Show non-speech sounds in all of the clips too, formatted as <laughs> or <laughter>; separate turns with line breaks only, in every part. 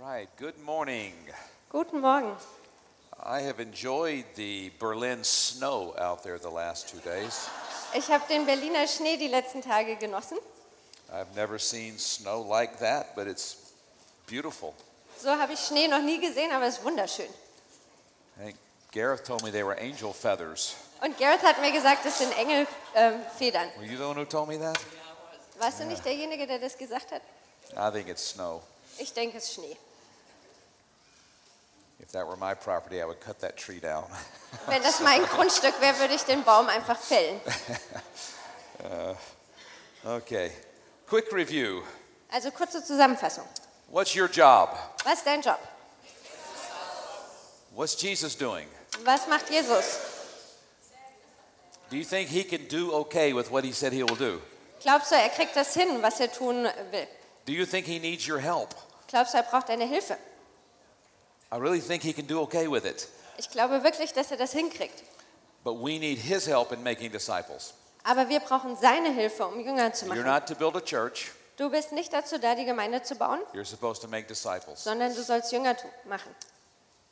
right, good morning.
Guten Morgen.
I have enjoyed the Berlin snow out there the last two days.
Ich habe den Berliner Schnee die letzten Tage genossen.
I've never seen snow like that, but it's beautiful.
So habe ich Schnee noch nie gesehen, aber es ist wunderschön.
I think Gareth told me they were angel feathers.
Und Gareth hat mir gesagt, es sind Engelfedern.
Were you the one who told me that?
Warst du nicht derjenige, der das gesagt hat?
I think it's snow.
Ich denke, es ist Schnee.
If that were my property, I would cut that tree down. <laughs>
Wenn das mein Grundstück wäre, würde ich den Baum einfach fällen. <laughs>
Okay, quick review.
Also kurze Zusammenfassung.
What's your job?
Was ist dein Job?
What's Jesus doing?
Was macht Jesus?
Do you think he can do okay with what he said he will do?
Glaubst du, er kriegt das hin, was er tun will?
Do you think he needs your help?
Glaubst du, er braucht deine Hilfe?
I really think he can do okay with it.
Ich glaube wirklich, dass er das hinkriegt.
But we need his help in making disciples.
Aber wir brauchen seine Hilfe, um Jünger zu
You're
machen.
not to build a church,
Du bist nicht dazu da, die Gemeinde zu bauen,
you're supposed to make disciples.
sondern du sollst Jünger machen.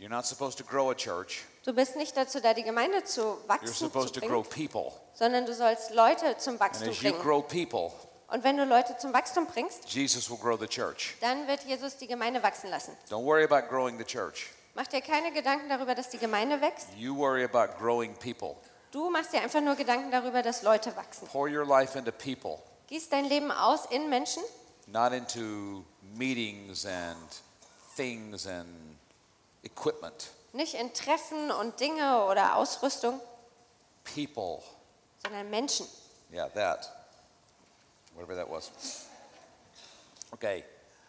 You're not supposed to grow a church,
Du bist nicht dazu da, die Gemeinde zu
you're
wachsen zu
supposed to grow
bringen,
people.
sondern du sollst Leute zum
And
Wachstum
as you
bringen.
grow people,
Und wenn du Leute zum Wachstum bringst,
Jesus will grow the church.
dann wird Jesus die Gemeinde wachsen lassen.
Don't worry about growing the church.
Mach dir keine Gedanken darüber, dass die Gemeinde wächst.
You worry about growing people.
Du machst dir einfach nur Gedanken darüber, dass Leute wachsen.
Pour your life into people,
Gieß dein Leben aus in Menschen,
not into meetings and things and equipment.
nicht in Treffen und Dinge oder Ausrüstung,
People.
sondern Menschen.
Yeah, that. Whatever that was. Okay,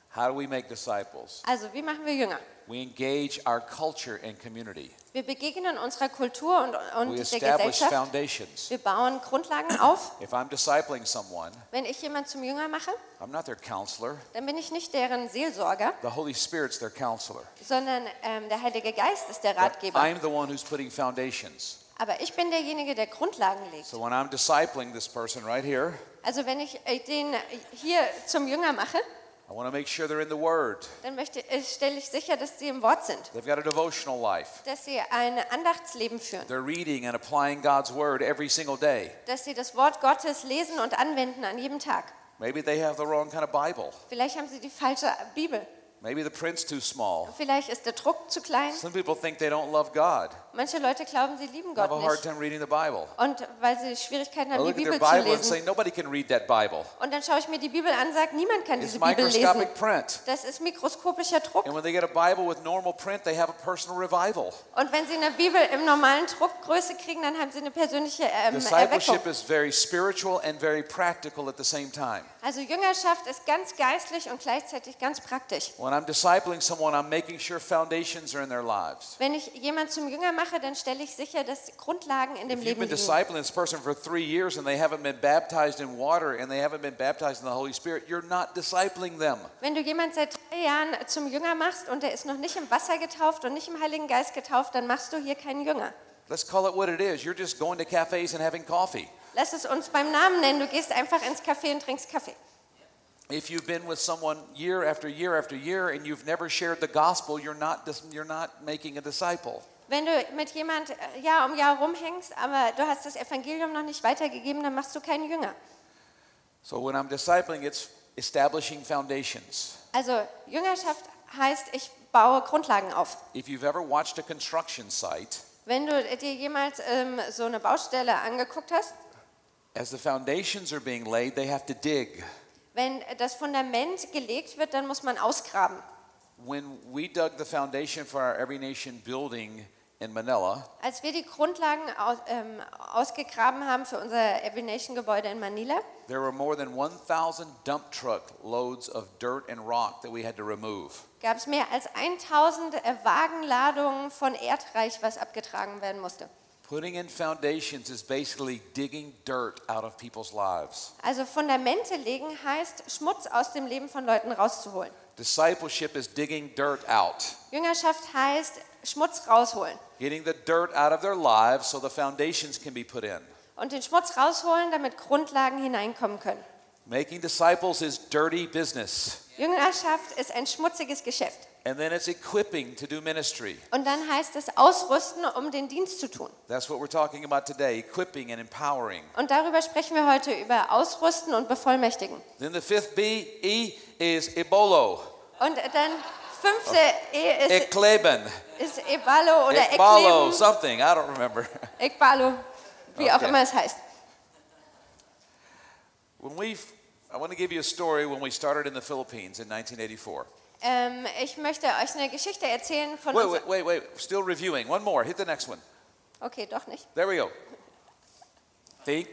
how do we make disciples?
Also, wie machen wir Jünger?
We engage our culture and community.
Wir begegnen unserer Kultur und, und
We
der
establish
Gesellschaft.
foundations.
Wir bauen Grundlagen auf.
If I'm discipling someone,
Wenn ich jemanden zum Jünger mache,
I'm not their counselor.
dann bin ich nicht deren Seelsorger,
The Holy Spirit's their counselor.
sondern ähm, der Heilige Geist ist der
But
Ratgeber.
I'm the one who's putting foundations.
Aber ich bin derjenige, der Grundlagen legt.
So when I'm discipling this person right here,
Also wenn ich äh, den hier zum Jünger mache,
I want to make sure they're in the Word.
dann möchte, äh, stelle ich sicher, dass sie im Wort sind,
They've got a devotional life.
dass sie ein Andachtsleben führen,
They're reading and applying God's Word every single day.
dass sie das Wort Gottes lesen und anwenden an jedem Tag.
Maybe they have the wrong kind of Bible.
Vielleicht haben sie die falsche Bibel.
Maybe the print's too small.
Vielleicht ist der Druck zu klein.
Some people think they don't love God.
Manche Leute glauben, sie lieben
Have
Gott
a hard
nicht.
time reading the Bible.
Und weil sie Schwierigkeiten haben, die Bibel zu
Bible and say,
lesen.
nobody can read that Bible.
Und dann schaue ich mir die Bibel an und sage, niemand kann
It's
diese Bibel lesen.
print.
Das ist mikroskopischer Druck.
And when they get a Bible with normal print, they have a personal revival.
Und wenn sie eine Bibel im normalen Druckgröße kriegen, dann haben sie eine persönliche ähm,
Discipleship
Erweckung.
is very spiritual and very practical at the same time.
Also Jüngerschaft ist ganz geistlich und gleichzeitig ganz praktisch.
When I'm discipling someone, I'm making sure foundations are in their lives.
Wenn ich jemanden zum Jünger mache, dann stelle ich sicher, dass Grundlagen in dem
If you've
Leben
been discipling this person for three years and they haven't been baptized in water and they haven't been baptized in the Holy Spirit, you're not discipling them.
Wenn du jemanden seit drei Jahren zum Jünger machst und der ist noch nicht im Wasser getauft und nicht im Heiligen Geist getauft, dann machst du hier keinen Jünger.
Let's call it what it is. You're just going to cafes and having coffee.
Lass es uns beim Namen nennen. Du gehst einfach ins Café und trinkst Kaffee.
If you've been with someone year after year after year and you've never shared the gospel, you're not, you're not making a disciple.
Wenn du mit jemand äh, Jahr um Jahr rumhängst, aber du hast das Evangelium noch nicht weitergegeben, dann machst du keinen Jünger.
So when I'm discipling, it's establishing foundations.
Also Jüngerschaft heißt, ich baue Grundlagen auf.
If you've ever watched a construction site,
Wenn du dir jemals ähm, so eine Baustelle angeguckt hast,
as the foundations are being laid, they have to dig.
Wenn das Fundament gelegt wird, dann muss man ausgraben.
When we dug the foundation for our Every Nation building in Manila,
Als wir die Grundlagen aus, ähm, ausgegraben haben für unser Every Nation Gebäude in Manila,
there were more than 1,000 dump truck loads of dirt and rock that we had to remove.
gab es mehr als 1000 äh, Wagenladungen von Erdreich, was abgetragen werden musste.
Putting in foundations is basically digging dirt out of people's lives.
Also Fundamente legen heißt, Schmutz aus dem Leben von Leuten rauszuholen.
Discipleship is digging dirt out,
Jüngerschaft heißt, Schmutz rausholen.
getting the dirt out of their lives so the foundations can be put in.
Und den Schmutz rausholen, damit Grundlagen hineinkommen können.
Making disciples is dirty business.
Jüngerschaft ist ein schmutziges Geschäft.
And then it's equipping to do ministry.
Und dann heißt es ausrüsten, um den Dienst zu tun.
That's what we're talking about today equipping and empowering.
Und darüber sprechen wir heute über Ausrüsten und Bevollmächtigen.
Then the fifth B, E, is Ebolo,
Und dann fünfte E ist,
Ekleben,
ist Ebalo oder Ekleben,
something, I don't remember. <laughs>
Ekbalo, wie auch
Okay.
immer es heißt.
When we, I want to give you a story when we started in the Philippines in 1984.
Ähm, ich möchte euch eine Geschichte erzählen von
Wait,
uns.
wait, wait, wait, still reviewing. One more, hit the next one.
Okay, doch nicht.
There we go. Think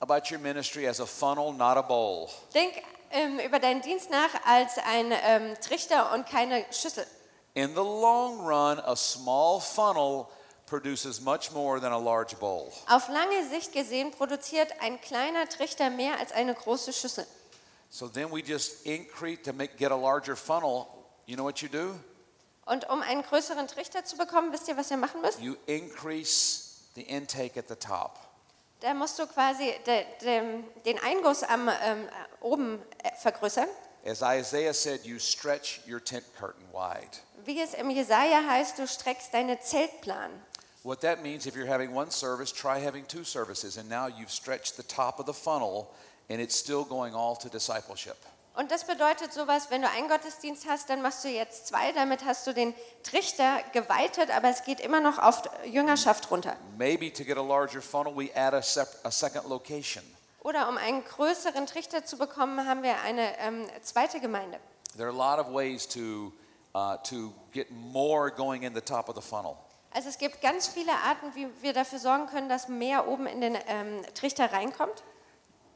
about your ministry as a funnel, not a bowl.
Denk ähm, über deinen Dienst nach als ein ähm, Trichter und keine Schüssel.
In the long run, a small funnel produces much more than a large bowl.
Auf lange Sicht gesehen produziert ein kleiner Trichter mehr als eine große Schüssel.
So then we just increase to make get a larger funnel. You know what you do?
Und um einen größeren Trichter zu bekommen, wisst ihr, was ihr machen müsst?
You increase the intake at the top.
Da musst du quasi de, de, den Einguss am ähm, oben äh, vergrößern.
As Isaiah said, you stretch your tent curtain wide.
Wie es im Jesaja heißt, du streckst deine Zeltplan.
What that means, if you're having one service, try having two services. And now you've stretched the top of the funnel and it's still going all to discipleship.
Und das bedeutet sowas, wenn du einen Gottesdienst hast, dann machst du jetzt zwei, damit hast du den Trichter geweitet, aber es geht immer noch auf Jüngerschaft runter.
Maybe to get a larger funnel, we add a, a second location.
Oder um einen größeren Trichter zu bekommen, haben wir eine ähm, zweite Gemeinde.
There are a lot of ways to, uh, to get more going in the top of the funnel.
Also es gibt ganz viele Arten, wie wir dafür sorgen können, dass mehr oben in den ähm, Trichter reinkommt.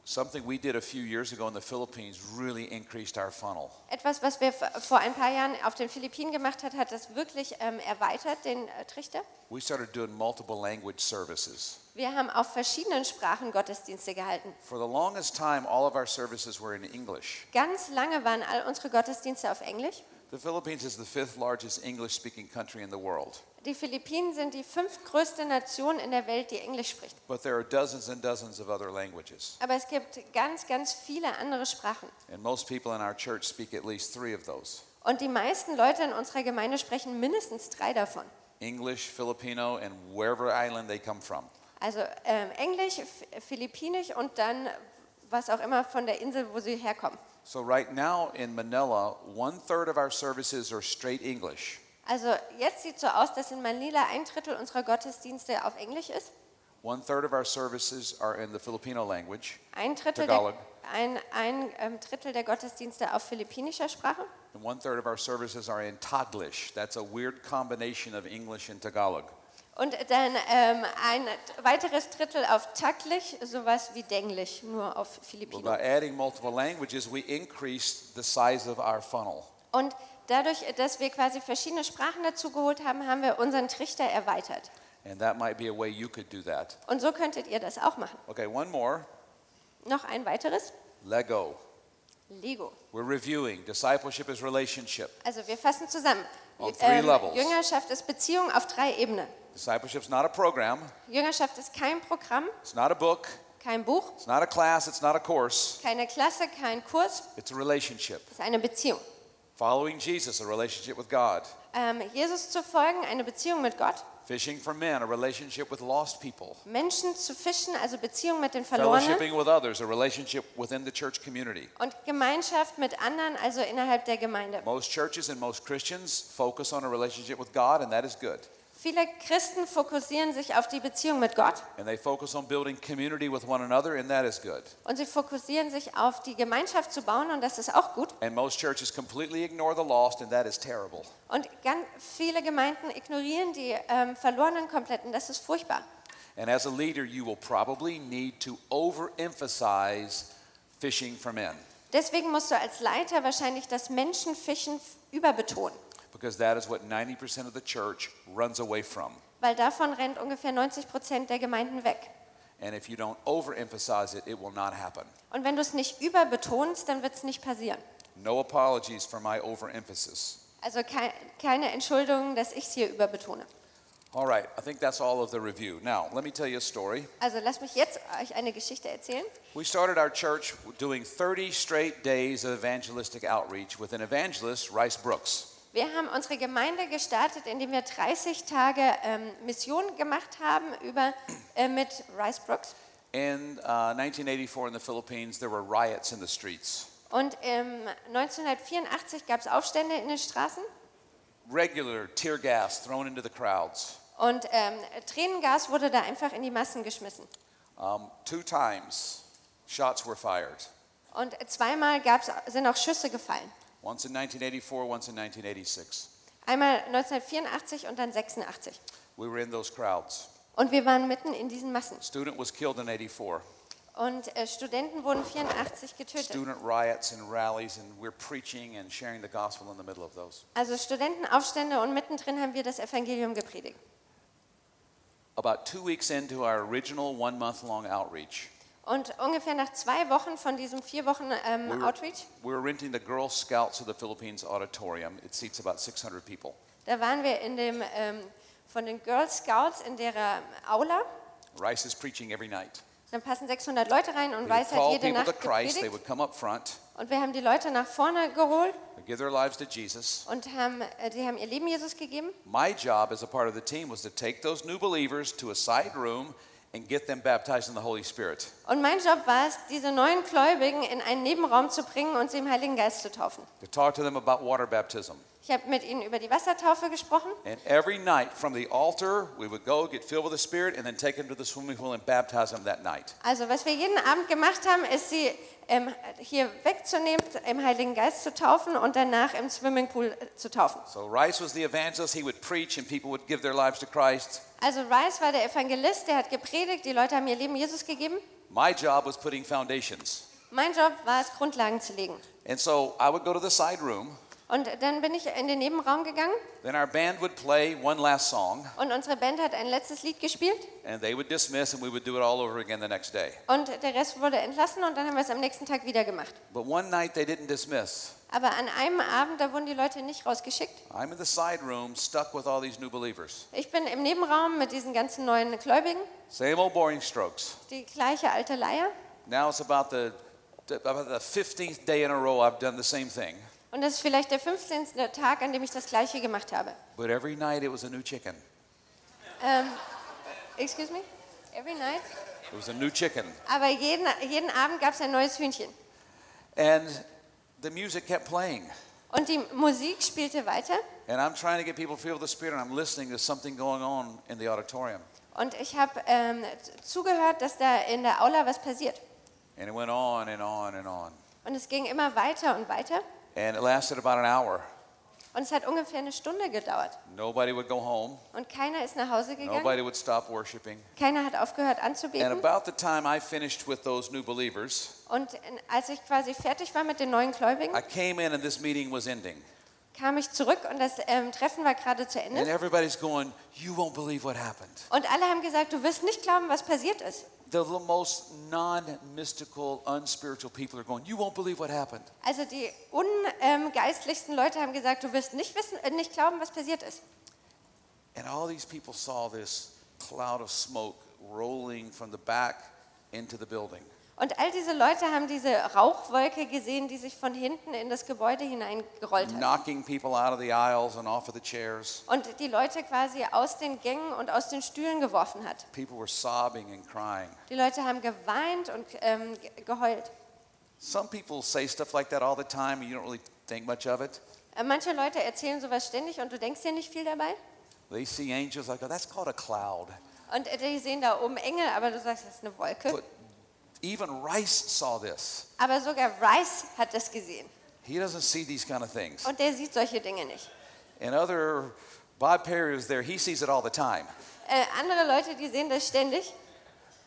Something we did a few years ago in the Philippines really increased our funnel.
Etwas, was wir vor ein paar Jahren auf den Philippinen gemacht hat, hat das wirklich ähm, erweitert, den äh, Trichter.
We started doing multiple language services.
Wir haben auf verschiedenen Sprachen Gottesdienste gehalten.
For the longest time, all of our services were in English.
Ganz lange waren all unsere Gottesdienste auf Englisch.
The Philippines is the fifth largest English speaking country in the world.
Die Philippinen sind die fünftgrößte Nation in der Welt, die Englisch spricht.
But there are dozens and dozens of other languages.
Aber es gibt ganz, ganz viele andere Sprachen.
And most people in our church speak at least three of those
Und die meisten Leute in unserer Gemeinde sprechen mindestens drei davon.
English, Filipino, and wherever island they come from.
Also ähm, Englisch, Philippinisch und dann was auch immer von der Insel, wo sie herkommen.
So, right now in Manila, one third of our services are straight English.
Also jetzt sieht so aus, dass in Manila ein Drittel unserer Gottesdienste auf Englisch ist.
One third of our services are in the Filipino language,
Ein Drittel,
Tagalog.
der, ein, ein ähm, Drittel der Gottesdienste auf philippinischer Sprache.
and one third of our services are in Taglish. That's a weird combination of English and Tagalog.
Und dann ähm, ein weiteres Drittel auf Taglisch, sowas wie Denglisch, nur auf
Well, by adding multiple languages, we increased the size of our funnel.
Und dadurch, dass wir quasi verschiedene Sprachen dazu geholt haben, haben wir unseren Trichter erweitert.
And that might be a way you could do that.
Und so könntet ihr das auch machen.
Okay, one more
Noch ein weiteres,
Lego.
Lego.
We're reviewing. Discipleship is relationship.
Also wir fassen zusammen.
On three levels.
Jüngerschaft ist Beziehung auf drei Ebenen.
Discipleship's not a program,
Jüngerschaft ist kein Programm,
it's not a book,
kein Buch,
it's not a class, it's not a course.
keine Klasse, kein Kurs,
It's a relationship.
es ist eine Beziehung.
Following Jesus, a relationship with God.
Ähm, Jesus zu folgen, eine Beziehung mit Gott.
Fishing for men, a relationship with lost people.
Menschen zu fischen, also Beziehung mit den Verlorenen.
Fellowshipping with others, a relationship within the church community.
Und Gemeinschaft mit anderen, also innerhalb der Gemeinde.
Most churches and most Christians focus on a relationship with God, and that is good.
Viele Christen fokussieren sich auf die Beziehung mit Gott
And they focus on building community with one another, and that is good.
und sie fokussieren sich auf die Gemeinschaft zu bauen und das ist auch gut.
And most churches completely ignore the lost, and that is terrible.
Und ganz viele Gemeinden ignorieren die ähm, Verlorenen komplett und das ist furchtbar.
And as a leader, you will probably need to overemphasize fishing for men
Deswegen musst du als Leiter wahrscheinlich das Menschenfischen überbetonen,
because that is what 90% of the church runs away from.
weil davon rennt ungefähr 90 Prozent der Gemeinden weg.
And if you don't overemphasize it, it will not happen.
Und wenn du es nicht überbetonst, dann wird es nicht passieren.
No apologies for my overemphasis.
Also kei keine Entschuldigung, dass ich es hier überbetone.
All right, I think that's all of the review. Now, let me tell you a story.
Also lasst mich jetzt euch eine Geschichte erzählen.
We started our church doing 30 straight days of evangelistic outreach with an evangelist, Rice Brooks.
Wir haben unsere Gemeinde gestartet, indem wir 30 Tage ähm, Mission gemacht haben über, äh, mit Rice Brooks.
In uh, 1984 in the Philippines, there were riots in the streets.
Und ähm, 1984 gab es Aufstände in den Straßen
Regular tear gas thrown into the crowds.
und ähm, Tränengas wurde da einfach in die Massen geschmissen.
Um, two times, shots were fired.
Und zweimal gab's, sind auch Schüsse gefallen.
Once in 1984, once in 1986.
Einmal 1984 und dann 86.
We were in those crowds.
Und wir waren mitten in diesen Massen.
Student was killed in 84.
Und äh, Studenten wurden 84 getötet.
Student riots and rallies, and we're preaching and sharing the gospel in the middle of those.
Also Studentenaufstände und mittendrin haben wir das Evangelium gepredigt.
About two weeks into our original one month long outreach,
Und ungefähr nach zwei Wochen von diesem vier Wochen ähm,
we were,
Outreach,
we were renting the Girl Scouts of the Philippines auditorium. It seats about 600 people.
da waren wir in dem, ähm, von den Girl Scouts in der ähm, Aula.
Rice is preaching every night.
Dann passen 600 Leute rein und Weiß hat jede Nacht
Christ. They
gepredigt.
would come up front,
Und wir haben die Leute nach vorne geholt
give their lives to Jesus.
und haben, äh, die haben ihr Leben Jesus gegeben.
My job as a part of the team was to take those new believers to a side room and get them baptized in the Holy Spirit.
Und mein Job war es, diese neuen Gläubigen in einen Nebenraum zu bringen und sie im Heiligen Geist zu taufen.
To talk to them about water baptism.
Ich habe mit ihnen über die Wassertaufe gesprochen.
And every night from the altar, we would go get filled with the Spirit and then take them to the swimming pool and baptize them that night.
Also was wir jeden Abend gemacht haben, ist sie ähm, hier wegzunehmen, im Heiligen Geist zu taufen und danach im Swimmingpool äh, zu taufen.
So Rice was the evangelist. He would preach and people would give their lives to Christ.
Also Rice war der Evangelist, der hat gepredigt, die Leute haben ihr Leben Jesus gegeben.
My job was putting foundations.
Mein Job war es, Grundlagen zu legen.
And so I would go to the side room.
Und dann bin ich in den Nebenraum gegangen
Then our band would play one last song
und unsere Band hat ein letztes Lied gespielt
and they would dismiss and we would do it all over again the next day.
und der Rest wurde entlassen und dann haben wir es am nächsten Tag wieder gemacht.
But one night they didn't dismiss.
Aber an einem Abend, da wurden die Leute nicht rausgeschickt.
I'm in the side room stuck with all these new believers.
Ich bin im Nebenraum mit diesen ganzen neuen Gläubigen,
Same old boring strokes.
die gleiche alte Leier.
Now it's about the about the 15th day in a row I've done the same thing.
Und das ist vielleicht der 15. Tag, an dem ich das Gleiche gemacht habe.
But every night it was a new chicken.
Ähm, excuse me? Every night?
It was a new chicken.
Aber jeden, jeden Abend gab es ein neues Hühnchen.
And the music kept playing.
Und die Musik spielte weiter.
And I'm trying to get people filled with the Spirit, and I'm listening to something going on in the auditorium.
Und ich habe ähm, zugehört, dass da in der Aula was passiert.
And it went on and on and on.
Und es ging immer weiter und weiter.
And it lasted about an hour.
Und es hat ungefähr eine Stunde gedauert.
Nobody would go home,
Und keiner ist nach Hause gegangen.
nobody would stop worshiping.
Keiner hat aufgehört
And
anzubeten.
about the time I finished with those new believers,
Und als ich quasi fertig war mit den neuen Gläubigen,
I came in and this meeting was ending.
kam ich zurück und das ähm, Treffen war gerade zu
And
Ende.
everybody's going, You won't believe what happened.
Und alle haben gesagt, du wirst nicht glauben, was passiert ist.
The most non mystical, unspiritual people are going, You won't believe what happened.
Also die ungeistlichsten Leute haben gesagt, du wirst nicht wissen, äh, nicht glauben, was passiert ist.
And all these people saw this cloud of smoke rolling from the back into the building.
Und all diese Leute haben diese Rauchwolke gesehen, die sich von hinten in das Gebäude hineingerollt hat.
knocking people out of the aisles and off of the chairs.
Und die Leute quasi aus den Gängen und aus den Stühlen geworfen hat.
People were sobbing and crying.
Die Leute haben geweint und ähm, ge- geheult.
Some people say stuff like that all the time, and you don't really think much of it.
Äh, Manche Leute erzählen sowas ständig und du denkst dir nicht viel dabei.
They see angels like, oh, that's called a cloud.
Und äh, die sehen da oben Engel, aber du sagst, das ist eine Wolke.
But even Rice saw this.
Aber sogar Rice hat das gesehen.
He doesn't see these kind of things.
Und der sieht solche Dinge nicht.
And other, Bob Perry was there, he sees it all the time.
Äh, andere Leute, die sehen das ständig.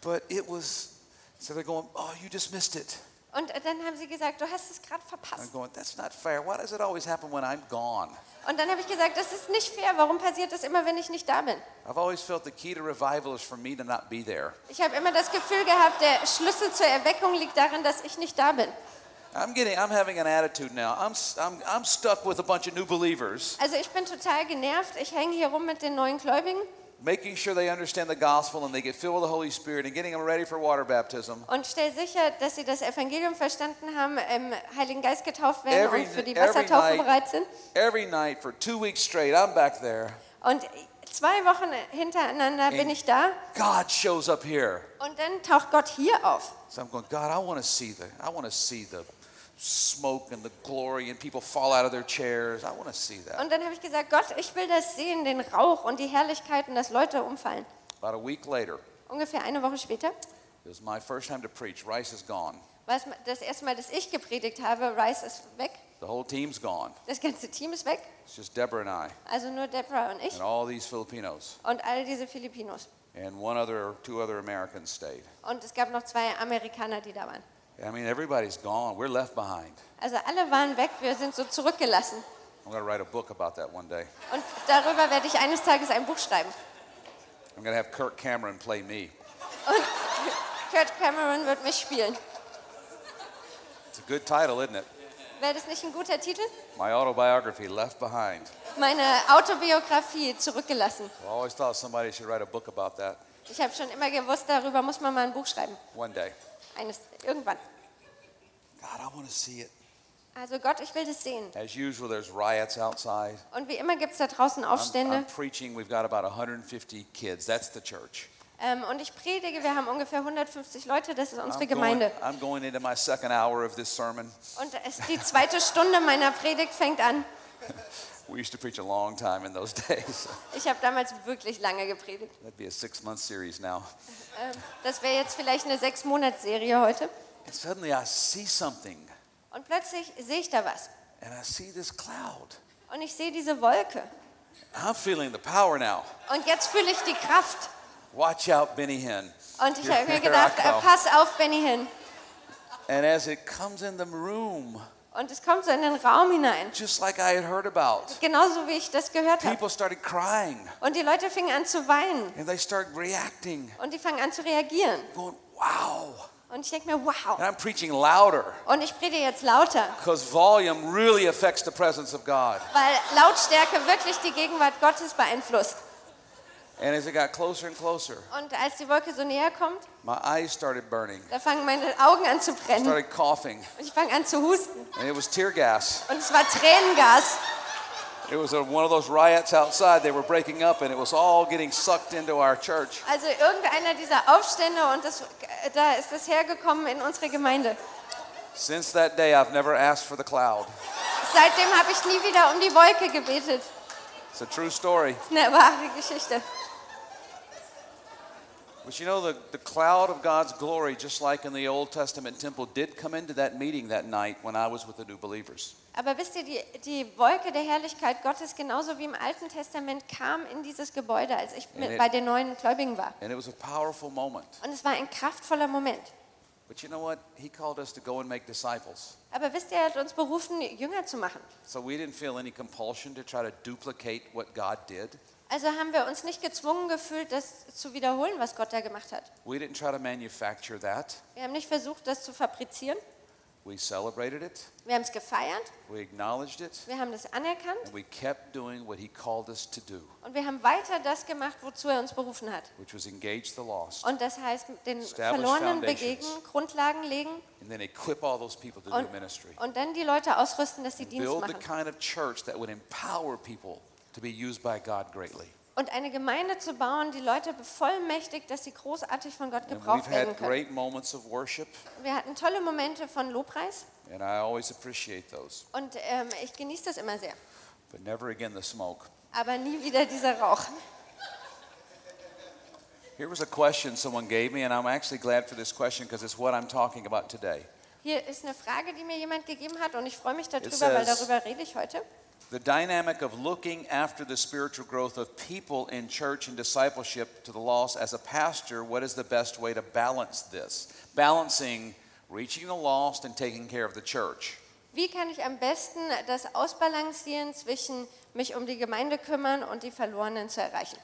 But it was, so they're going, oh, you just missed it.
Und dann haben sie gesagt, du hast es gerade
I'm
verpasst.
going, that's not fair. Why does it always happen when I'm gone?
Und dann habe ich gesagt, das ist nicht fair. Warum passiert das immer, wenn ich nicht da bin?
I've always felt the key to revival is for me to not be there.
Ich habe immer das Gefühl gehabt, der Schlüssel zur Erweckung liegt darin, dass ich nicht da bin.
I'm getting, I'm having an attitude now. I'm, I'm, I'm stuck with a bunch of new believers,
Also ich bin total genervt. Ich hänge hier rum mit den neuen Gläubigen
making sure they understand the gospel and they get filled with the Holy Spirit and getting them ready for water baptism.
Und stell sicher, dass sie das Evangelium verstanden haben, im Heiligen Geist getauft werden
Every-
und für die Wassertaufe
night.
bereit sind.
Every night for two weeks straight, I'm back there.
Und zwei Wochen hintereinander bin ich da
God shows up here.
und dann taucht Gott hier auf.
So I'm going, God, I want to see the, I want to see the smoke and the glory and people fall out of their chairs. I want to see that.
Und dann habe ich gesagt, Gott, ich will das sehen, den Rauch und die Herrlichkeit und dass Leute umfallen.
About a week later,
Ungefähr eine Woche später
it was my first time to preach. Rice is gone.
war das erste Mal, dass ich gepredigt habe. Rice ist weg,
The whole team's gone.
das ganze Team ist weg.
It's just Deborah and I
Also nur Deborah und ich
and all these Filipinos.
und all diese Filipinos.
And one other, two other Americans stayed.
Und es gab noch zwei Amerikaner, die da waren.
I mean, everybody's gone. We're left behind.
Also alle waren weg, wir sind so zurückgelassen.
I'm going to write a book about that one day.
Und darüber werde ich eines Tages ein Buch schreiben.
I'm going to have Kirk Cameron play me.
Und <laughs> Kurt Cameron wird mich spielen.
It's a good title, isn't it?
Wäre das nicht ein guter Titel?
My autobiography, Left Behind.
Meine Autobiografie zurückgelassen.
I always thought somebody should write a book about that
Ich habe schon immer gewusst, darüber muss man mal ein Buch schreiben.
one day.
Eines, irgendwann.
God, I want to see it.
Also Gott, ich will das sehen.
As usual, there's riots outside.
Und wie immer gibt es da draußen Aufstände.
I'm preaching. We've got about 150 kids. That's the church.
Ähm, und ich predige, wir haben ungefähr 150 Leute, das ist unsere
I'm going,
Gemeinde.
I'm going into my second hour of this sermon.
Und es, die zweite Stunde meiner Predigt fängt an. <laughs>
We used to preach a long time in those <laughs> days.
Ich habe damals wirklich lange gepredigt.
That'd be a six-month series now.
Ähm, das wäre jetzt vielleicht eine Sechs-Monats-Serie heute.
And suddenly I see something,
Und plötzlich sehe ich da was.
and I see this cloud.
Und ich sehe diese Wolke.
I'm feeling the power now.
Und jetzt fühle ich die Kraft.
Watch out, Benny Hinn.
Und ich habe mir gedacht, äh, pass auf, Benny hin.
And as it comes in the room,
Und es kommt so in den Raum hinein.
just like I had heard about,
Genauso wie ich das gehört habe.
people started crying
Und die Leute fingen an zu weinen.
and they started reacting,
Und die fangen an zu reagieren.
going, wow.
Und ich denke mir, wow.
And I'm preaching louder
Und ich predige jetzt lauter,
because volume really affects the presence of God.
weil Lautstärke wirklich die Gegenwart Gottes beeinflusst.
And as it got closer and closer,
Und als die Wolke so näher kommt,
my eyes started burning,
da fangen meine Augen an zu brennen.
started coughing,
Und ich fange an zu husten.
and it was tear gas.
Und es war Tränengas.
It was a, one of those riots outside. They were breaking up, and it was all getting sucked into our church.
Also irgendeiner dieser Aufstände und das, da ist es hergekommen in unsere Gemeinde.
Since that day, I've never asked for the cloud.
Seitdem habe ich nie wieder um die Wolke gebetet.
It's a true story.
Das eine wahre Geschichte.
But you know, the, the cloud of God's glory, just like in the Old Testament temple, did come into that meeting that night when I was with the new believers.
Aber wisst ihr, die, die Wolke der Herrlichkeit Gottes, genauso wie im Alten Testament, kam in dieses Gebäude, als ich mit,
it-
bei den neuen Gläubigen war.
And it was a powerful moment.
Und es war ein kraftvoller Moment.
But you know what? He called us to go and make disciples.
Aber wisst ihr, er hat uns berufen, Jünger zu machen.
So we didn't feel any compulsion to try to duplicate what God did.
Also haben wir uns nicht gezwungen gefühlt, das zu wiederholen, was Gott da gemacht hat.
We didn't try to manufacture that.
Wir haben nicht versucht, das zu fabrizieren.
We celebrated it,
Wir haben es gefeiert,
we acknowledged it,
wir haben das anerkannt
and we kept doing what He called us to do,
und wir haben weiter das gemacht, wozu er uns berufen hat.
which was engage the lost
Und das heißt, den Verlorenen begegnen, Grundlagen legen
and then equip all those people to do
und,
ministry.
und dann die Leute ausrüsten, dass sie Dienst
Build the
machen.
kind of church that would empower people to be used by God greatly.
Und eine Gemeinde zu bauen, die Leute bevollmächtigt, dass sie großartig von Gott
And we've
gebraucht werden
had
können.
great moments of worship,
Wir hatten tolle Momente von Lobpreis
and I always appreciate those.
und ähm, ich genieße das immer sehr.
But never again the smoke.
Aber nie wieder dieser Rauch.
Here was a question someone gave me, and I'm actually glad for this question because it's what I'm talking about today.
Hier ist eine Frage, die mir jemand gegeben hat und ich freue mich darüber, weil
says-
darüber rede ich heute.
The dynamic of looking after the spiritual growth of people in church and discipleship to the lost as a pastor, what is the best way to balance this? Balancing reaching the lost and taking care of the church.
Wie kann ich am besten das ausbalancieren zwischen mich um die Gemeinde kümmern und die Verlorenen zu erreichen?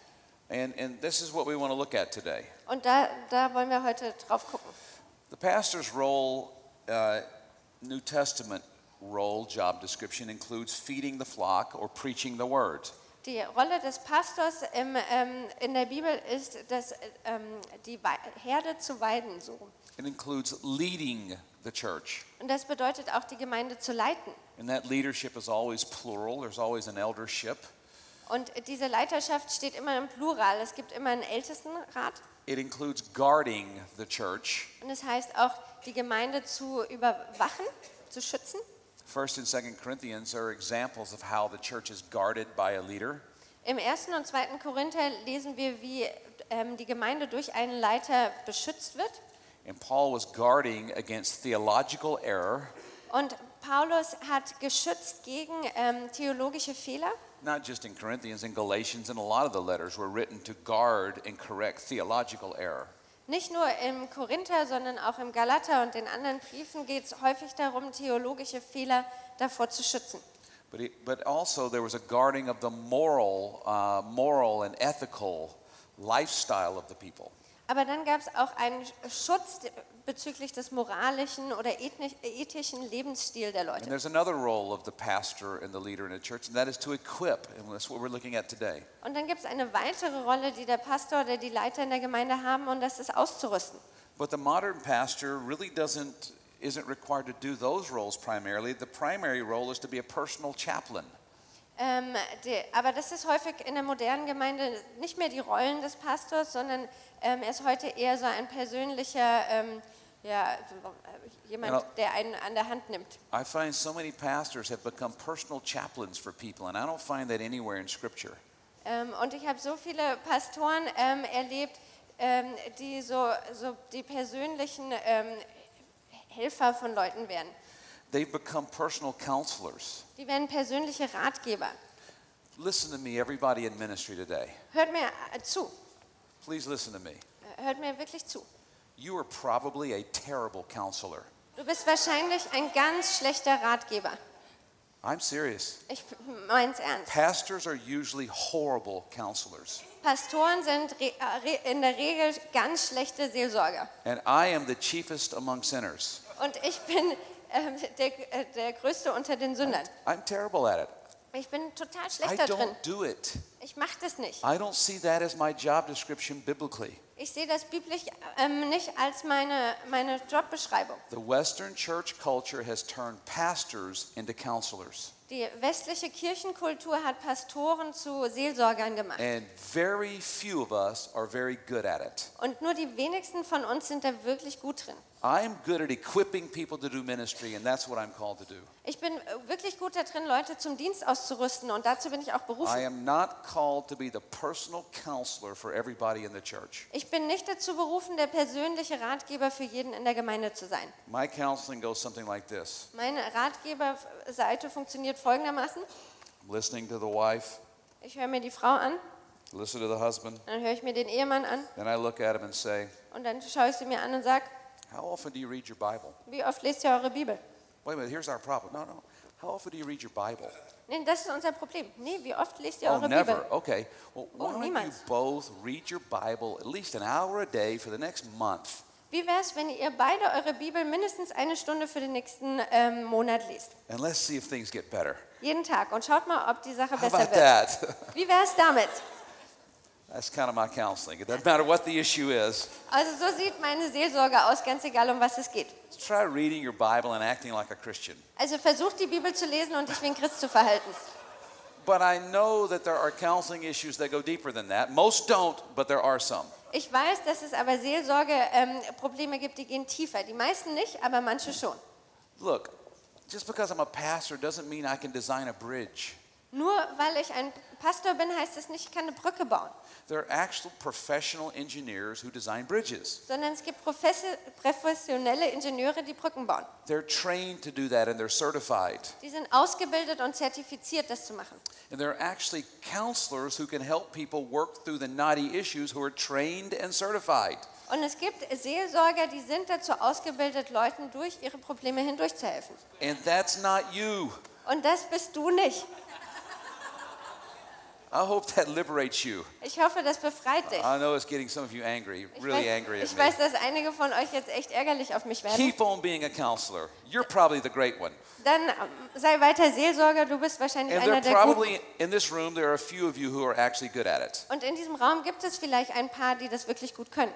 And, and this is what we want to look at today.
Und da, da wollen wir heute drauf gucken.
The pastor's role, uh, New Testament role, job description, includes feeding the flock or preaching the word.
Die Rolle des Pastors im, ähm, in der Bibel ist, das, ähm, die Wei- Herde zu weiden. So.
It includes leading the church.
Und das bedeutet auch, die Gemeinde zu leiten.
And that leadership is always plural, there's always an eldership.
Und diese Leiterschaft steht immer im Plural. Es gibt immer einen Ältestenrat.
It includes guarding the church.
Und es heißt auch, die Gemeinde zu überwachen, zu schützen.
First and Second Corinthians are examples of how the church is guarded by a leader.
Im ersten und zweiten Korinther lesen wir, wie ähm, die Gemeinde durch einen Leiter beschützt wird.
And Paul was guarding against theological error,
Und Paulus hat geschützt gegen ähm, theologische Fehler.
not just in Corinthians, in Galatians, and a lot of the letters were written to guard and correct theological error.
Nicht nur im Korinther, sondern auch im Galater und den anderen Briefen geht es häufig darum, theologische Fehler davor zu schützen.
But, it, but also there was a guarding of the moral, uh, moral and ethical lifestyle of the people.
Aber dann gab es auch einen Schutz bezüglich des moralischen oder ethischen Lebensstils der
And
Leute.
there's another role of the pastor and the leader in a church, and that is to equip, and that's what we're looking at today.
Und dann gibt es eine weitere Rolle, die der Pastor oder die Leiter in der Gemeinde haben, und das ist auszurüsten.
But the modern pastor really doesn't isn't required to do those roles primarily. The primary role is to be a personal chaplain.
Ähm, die, aber das ist häufig in der modernen Gemeinde nicht mehr die Rollen des Pastors, sondern ähm, er ist heute eher so ein persönlicher, ähm, ja, jemand,
Genau.
der einen an der Hand nimmt.
I find so many pastors have become personal chaplains for people, and I don't find that anywhere in Scripture.
Ähm, und ich habe so viele Pastoren ähm, erlebt, ähm, die so, so die persönlichen ähm, Helfer von Leuten werden.
They've become personal counselors.
Die werden persönliche Ratgeber.
Listen to me, everybody in ministry today.
Hört mir äh, zu.
Please listen to me.
Hört mir wirklich zu.
You are probably a terrible counselor.
Du bist wahrscheinlich ein ganz schlechter Ratgeber.
I'm serious.
Ich mein's ernst.
Pastors are usually horrible counselors.
Pastoren sind in der Regel ganz schlechte Seelsorger.
And I am the chiefest among sinners.
Und ich bin ähm, der, äh, der Größte unter den Sündern.
I'm terrible at it.
Ich bin total
I
schlecht da drin.
don't do it.
Ich mache das nicht.
I don't see that as my job description biblically.
Ich sehe das biblisch ähm, nicht als meine, meine Jobbeschreibung.
The Western church culture has turned pastors into counselors.
Die westliche Kirchenkultur hat Pastoren zu Seelsorgern gemacht.
And very few of us are very good at it.
Und nur die wenigsten von uns sind da wirklich gut drin.
I'm good at equipping people to do ministry, and that's what I'm called to do.
Ich bin äh, wirklich gut da drin, Leute zum Dienst auszurüsten und dazu bin ich auch
I
berufen.
am not called to be the personal counselor for everybody in the church.
Ich bin nicht dazu berufen, der persönliche Ratgeber für jeden in der Gemeinde zu sein.
My counseling goes something like this
Meine Ratgeberseite funktioniert folgendermaßen.
I'm listening to the wife,
Ich höre mir die Frau an,
listen to the husband,
dann höre ich mir den Ehemann an
then I look at him and say,
und dann schaue ich sie mir an und sage,
How often do you read your Bible?
wie oft lest ihr eure Bibel?
Wait a minute, here's our problem. No, no. How often do you read your Bible?
Nee, das ist unser Problem. Nee, wie oft lest ihr
Oh,
eure
never.
Bibel?
Okay. Well,
Oh,
why don't you
niemals.
both read your Bible at least an hour a day for the next month?
Wie wäre es, wenn ihr beide eure Bibel mindestens eine Stunde für den nächsten ähm, Monat lest?
And let's see if things get better.
Jeden Tag. Und schaut mal, ob die Sache
How
besser
about
wird.
that?
Wie wäre es damit?
That's kind of my counseling. It doesn't matter what the issue is.
Also so sieht meine Seelsorge aus, ganz egal, um was es geht.
Try reading your Bible and acting like a Christian.
Also versucht die Bibel zu lesen und dich wie ein Christ zu verhalten.
But I know that there are counseling issues that go deeper than that. Most don't, but there are some.
Ich weiß, dass es aber Seelsorge-Probleme gibt, die gehen tiefer. Die meisten nicht, aber manche schon.
Look, just because I'm a pastor doesn't mean I can design a bridge.
Nur weil ich ein Pastor bin, heißt es nicht, ich kann eine Brücke bauen.
There are actual professional engineers who design bridges.
Sondern es gibt professi- professionelle Ingenieure, die Brücken bauen.
They're trained to do that and they're certified.
Die sind ausgebildet und zertifiziert, das zu machen.
And there are actually counselors who can help people work through the knotty issues who are trained and certified.
Und es gibt Seelsorger, die sind dazu ausgebildet, Leuten durch ihre Probleme hindurchzuhelfen.
And that's not you.
Und das bist du nicht.
I hope that liberates you.
Ich hoffe, das befreit dich.
I know it's getting some of you angry,
Ich,
really
weiß,
angry
ich
at me.
weiß, dass einige von euch jetzt echt ärgerlich auf mich werden.
Keep on being a counselor. You're probably the great one.
Dann ähm, sei weiter Seelsorger, du bist wahrscheinlich
And
einer
there
der Guten.
probably, in this room, there are a few of you who are actually good at it,
Und in diesem Raum gibt es vielleicht ein paar, die das wirklich gut können.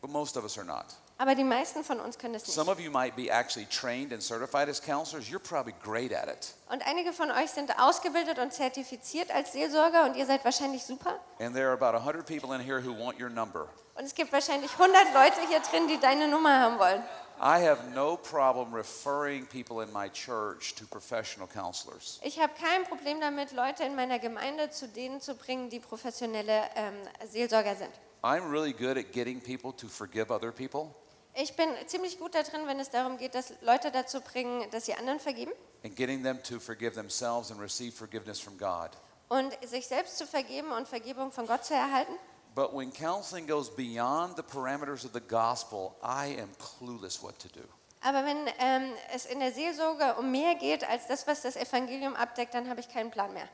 but most of us are not.
Aber die meisten von uns können das nicht.
Some of you might be actually trained and certified as counselors. You're probably great at it.
Und einige von euch sind ausgebildet und zertifiziert als Seelsorger und ihr seid wahrscheinlich super.
And there are about 100 people in here who want your number.
Und es gibt wahrscheinlich 100 Leute hier drin, die deine Nummer haben wollen.
I have no problem referring people in my church to professional counselors.
Ich habe kein Problem damit, Leute in meiner Gemeinde zu denen zu bringen, die professionelle ähm, Seelsorger sind.
I'm really good at getting people to forgive other people
Ich bin ziemlich gut da drin, wenn es darum geht, dass Leute dazu bringen, dass sie anderen vergeben
and getting them to forgive themselves and receive forgiveness from God.
und sich selbst zu vergeben und Vergebung von Gott zu erhalten.
But when counseling goes beyond the parameters of the gospel, I am clueless what to do.
Aber wenn ähm, es in der Seelsorge um mehr geht als das, was das Evangelium abdeckt, dann habe ich keinen Plan mehr.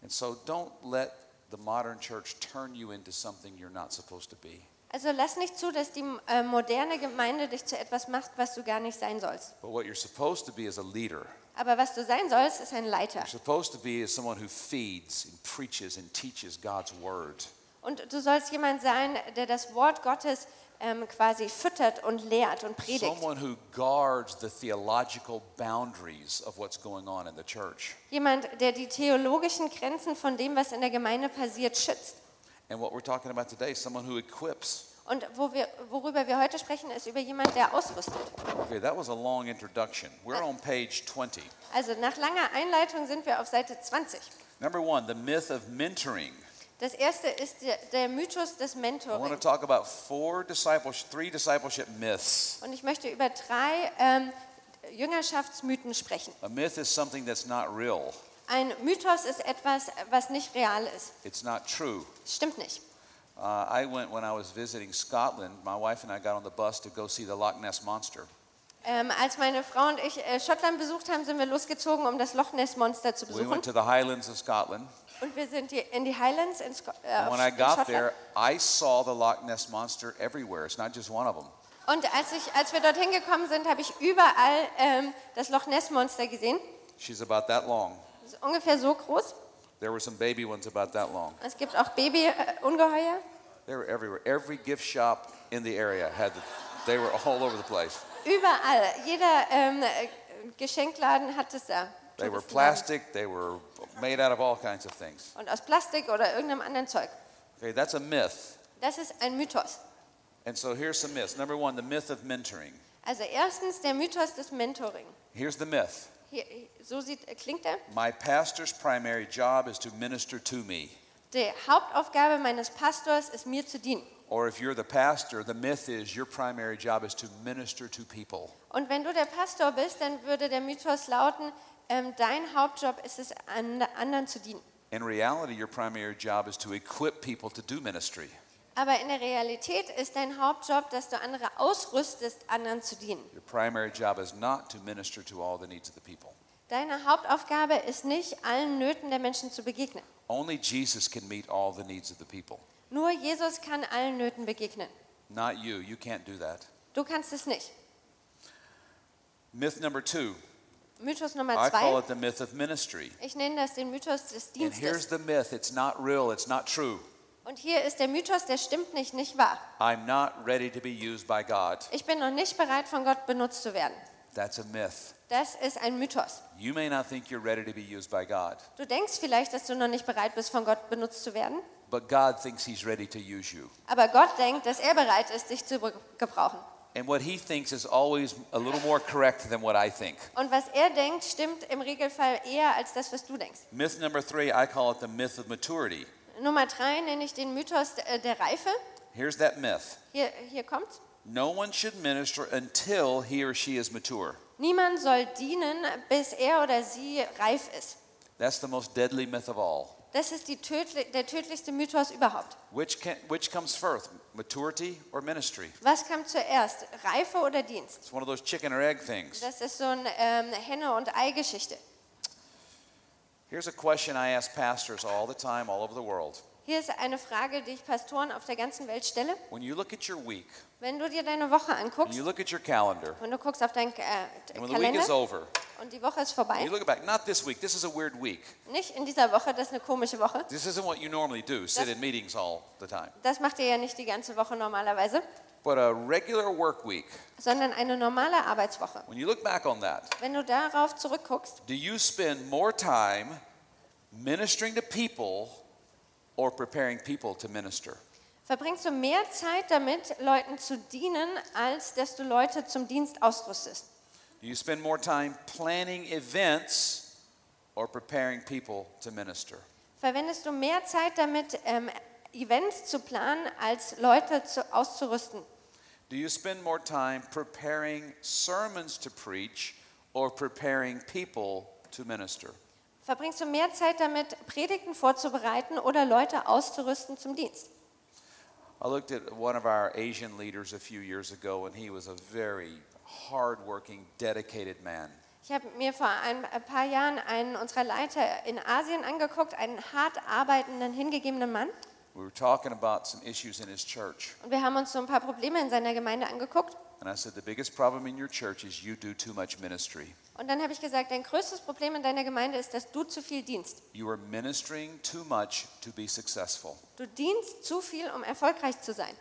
And so don't let the modern church turn you into something you're not supposed to be.
Also lass nicht zu, dass die äh, moderne Gemeinde dich zu etwas macht, was du gar nicht sein sollst.
But what you're supposed to be is a leader.
Aber was du sein sollst, ist ein Leiter.
You're supposed to be as someone who feeds and preaches and teaches God's word.
Und du sollst jemand sein, der das Wort Gottes ähm, quasi füttert und lehrt und predigt.
Someone who guards the theological boundaries of what's going on in the church.
Jemand, der die theologischen Grenzen von dem, was in der Gemeinde passiert, schützt.
And what we're talking about today, someone who equips.
Und wo wir, worüber wir heute sprechen, ist über jemand, der ausrüstet.
Okay, that was a long introduction. We're on page 20.
Also nach langer Einleitung sind wir auf Seite 20.
Number one, the myth of mentoring.
Das erste ist der, der Mythos des
I want to
Mentoring.
talk about four discipleship, three discipleship myths.
Und ich möchte über drei ähm, Jüngerschaftsmythen sprechen.
A myth is something that's not real.
Ein Mythos ist etwas, was nicht real ist.
It's not true.
Stimmt nicht.
Uh, I went when I was visiting Scotland. My wife and I got on the bus to go see the Loch Ness monster.
Ähm, als meine Frau und ich äh, Schottland besucht haben, sind wir losgezogen, um das Loch Ness Monster zu
We
besuchen.
went to the Highlands of Scotland.
Und wir sind die, in die Highlands in, Sko äh,
And when I
in
got
Schottland.
there, I saw the Loch Ness monster everywhere. It's not just one of them.
Und als, ich, als wir dorthin gekommen sind, habe ich überall ähm, das Loch Ness Monster gesehen.
She's about that long.
Das ist ungefähr so groß.
There were some baby ones about that long.
Es gibt auch Babyungeheuer.
They were everywhere. Every gift shop in the area had. The, they were all over the place.
Überall. Jeder ähm, äh, Geschenkladen hat es da.
They were plastic. They were made out of all kinds of things.
Und aus Plastik oder irgendeinem anderen Zeug.
Okay, that's a myth.
Das ist ein Mythos.
And so here's some myths. Number one, the myth of mentoring.
Also erstens der Mythos des Mentoring.
Here's the myth.
Hier, so sieht, klingt er.
My pastor's primary job is to minister to me.
Die Hauptaufgabe meines Pastors ist mir zu dienen.
Or if you're the pastor, the myth is your primary job is to minister to people.
Und wenn du der Pastor bist, dann würde der Mythos lauten, ähm, dein Hauptjob ist es, an, anderen zu dienen.
In reality, your primary job is to equip people to do ministry.
Aber in der Realität ist dein Hauptjob, dass du andere ausrüstest, anderen zu dienen.
Your primary job is not to minister to all the needs of the people.
Deine Hauptaufgabe ist nicht, allen Nöten der Menschen zu begegnen.
Only Jesus can meet all the needs of the people.
Nur Jesus kann allen Nöten begegnen.
Not you. You can't do that.
Du kannst es nicht.
Myth number two
Mythos Nummer
I call
zwei.
it the myth of ministry.
Ich nenne das den Mythos des
And here's
Dienstes.
the myth it's not real, it's not true.
Und hier ist der Mythos, der stimmt nicht, nicht wahr.
I'm not ready to be used by God.
Ich bin noch nicht bereit, von Gott benutzt zu werden.
That's a myth.
Das ist ein Mythos.
You may not think you're ready to be used by God,
Du denkst vielleicht, dass du noch nicht bereit bist, von Gott benutzt zu werden.
but God thinks He's ready to use you.
Aber Gott denkt, dass er bereit ist, dich zu be- gebrauchen.
And what He thinks is always a little more correct than what I think.
Und was er denkt, stimmt im Regelfall eher als das, was du denkst.
Myth number three, I call it the myth of maturity.
Nummer drei nenne ich den Mythos äh, der Reife.
Here's that myth
Hier, hier kommt's.
No one should minister until he or she is mature.
Niemand soll dienen, bis er oder sie reif ist.
That's the most deadly myth of all.
Das ist die tödli der tödlichste Mythos überhaupt.
Which, can, which comes first, maturity or ministry?
Was kam zuerst, Reife oder Dienst?
It's one of those chicken or egg things.
Das ist so eine ähm, Henne- und Ei-Geschichte.
Here's a question I ask pastors all the time, all over the world.
Hier ist eine Frage, die ich Pastoren auf der ganzen Welt stelle.
When you look at your week,
Wenn du dir deine Woche anguckst
calendar,
und du guckst auf deinen äh, Kalender
over,
und die Woche ist vorbei,
back, not this week, this is a weird week.
nicht in dieser Woche, das ist eine komische Woche.
This isn't what you normally do, sit
Das-
in meetings all the time.
Das macht ihr ja nicht die ganze Woche normalerweise,
But a regular work week,
sondern eine normale Arbeitswoche.
when you look back on that,
Wenn du darauf zurückguckst,
do you spend more time ministering to people or preparing people to minister?
verbringst du mehr Zeit damit, Leuten zu dienen, als dass du Leute zum Dienst ausrüstest.
Do you spend more time planning events or preparing people to minister?
Verwendest du mehr Zeit damit, ähm, Events zu planen, als Leute zu, auszurüsten?
Do you spend more time preparing sermons to preach or preparing people to minister?
Verbringst du mehr Zeit damit, Predigten vorzubereiten oder Leute auszurüsten zum Dienst?
I looked at one of our Asian leaders a few years ago, and he was a very hardworking, dedicated man.
Ich habe mir vor ein ein paar Jahren einen unserer Leiter in Asien angeguckt, einen hart arbeitenden, hingegebenen Mann.
We were talking about some issues in his church,
Und wir haben uns so ein paar Probleme in seiner Gemeinde angeguckt.
And I said, The biggest problem in your church is you do too much ministry.
Und dann habe ich gesagt, dein größtes Problem in deiner Gemeinde ist, dass du zu viel dienst.
You are ministering too much to be successful.
Du dienst zu viel, um erfolgreich zu sein.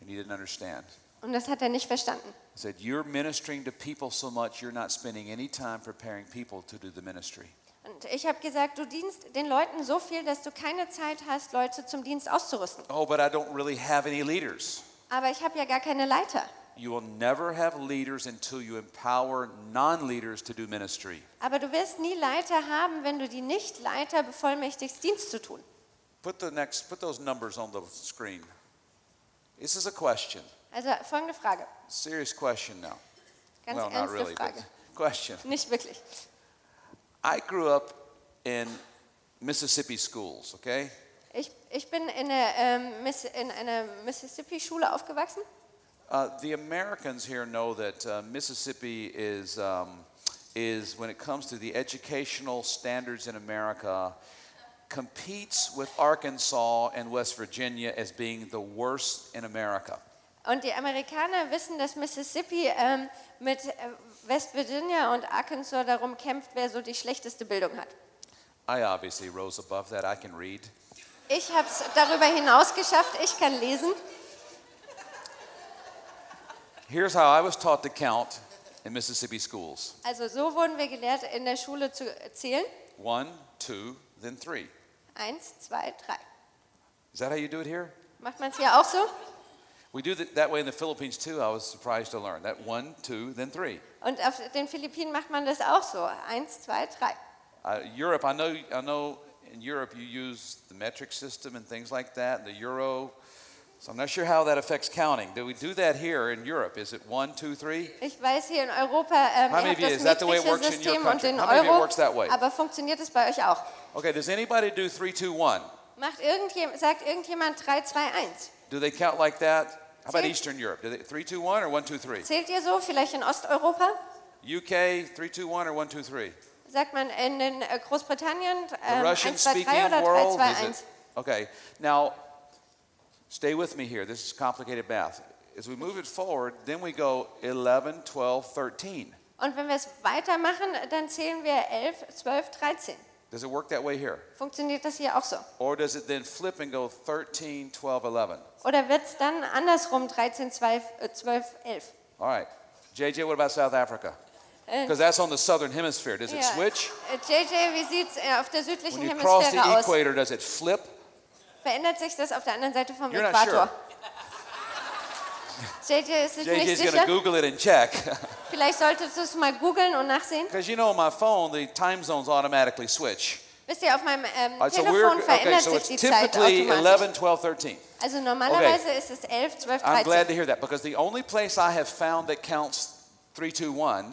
And he didn't understand.
Und das hat er nicht verstanden.
He said, You're ministering to people so much, you're not spending any time preparing people to do the ministry.
Und ich habe gesagt, du dienst den Leuten so viel, dass du keine Zeit hast, Leute zum Dienst auszurüsten.
Oh, but I don't really have any leaders.
Aber ich habe ja gar keine Leiter.
You will never have leaders until you empower non leaders to do ministry.
Aber du wirst nie Leiter haben, wenn du die Nicht-Leiter bevollmächtigst, Dienst zu tun.
Put the next put those numbers on the screen. This is a question.
Also folgende Frage,
Serious question now.
ganz
well,
ernste
really,
Frage.
question.
Nicht wirklich.
I grew up in Mississippi schools, okay?
Ich, ich bin in einer, ähm, in einer Mississippi-Schule aufgewachsen.
Uh, the Americans here know that uh, Mississippi is, um, is, when it comes to the educational standards in America, competes with Arkansas and West Virginia as being the worst in America.
Und die Amerikaner wissen, dass Mississippi ähm, mit äh, West Virginia und Arkansas darum kämpft, wer so die schlechteste Bildung hat.
I obviously rose above that. I can read.
Ich habe es darüber hinaus geschafft, ich kann lesen.
Here's how I was taught to count in Mississippi schools
Also so wurden wir gelehrt, in der Schule zu zählen.
one, two, then three.
Eins, zwei, drei.
Is that how you do it here?
Macht man es hier auch so?
We do that, that way in the Philippines too. I was surprised to learn that one, two, then three.
Und auf den Philippinen macht man das auch so. Eins, zwei, drei.
Uh, Europe, I know, I know in Europe you use the metric system and things like that, the euro. So I'm not sure how that affects counting. Do we do that here in Europe? Is it one, two, three?
Ich weiß hier in Europa, ähm,
How
ihr
many
habt
of you-
das
is that the way it
metrische
works in your
System und den
How many of you
Euro,
works that way?
aber funktioniert es bei euch auch?
Okay, does anybody do three, two, one?
Macht irgendjemand, sagt irgendjemand 3, 2, 1?
Do they count like that? How about
Zählt-
Eastern Europe? Do they three, two, one, or one, two, three?
Zählt ihr so, vielleicht in Osteuropa?
UK, three, two, one, or one, two, three?
Sagt man in den äh, Großbritannien ähm, 1,
Russian
2, 3
speaking
oder 3,
world?
2,
Is
1?
it? Okay, now stay with me here. This is complicated math. As we move it forward, then we go 11, 12, 13.
Und wenn wir es weitermachen, dann zählen wir 11, 12, 13.
Does it work that way here?
Funktioniert das hier auch so?
Or does it then flip and go 13, 12, 11?
Oder wird es dann andersrum 13, 12, äh, 12 11?
All right. JJ, what about South Africa?
Äh,
Because that's on the southern hemisphere. Does it
ja.
switch?
Äh, JJ, wie sieht es auf der südlichen
When you cross the
Hemisphäre aus?
equator, does it flip?
Verändert sich das auf der anderen Seite vom
You're not
Äquator? JJ <laughs> ist sich nicht
JJ's to
sicher.
Google it and check. <laughs> <laughs>
Vielleicht solltest du es mal googeln und nachsehen.
Because you know, on my phone, the time zones automatically switch.
Wisst ihr, auf meinem ähm,
right, so
Telefon
we're, okay,
verändert
so
sich die Zeit automatisch.
11, 12, 13.
Also normalerweise ist es 11, 12,
I'm glad
13.
to hear that because the only place I have found that counts 3, 2, 1,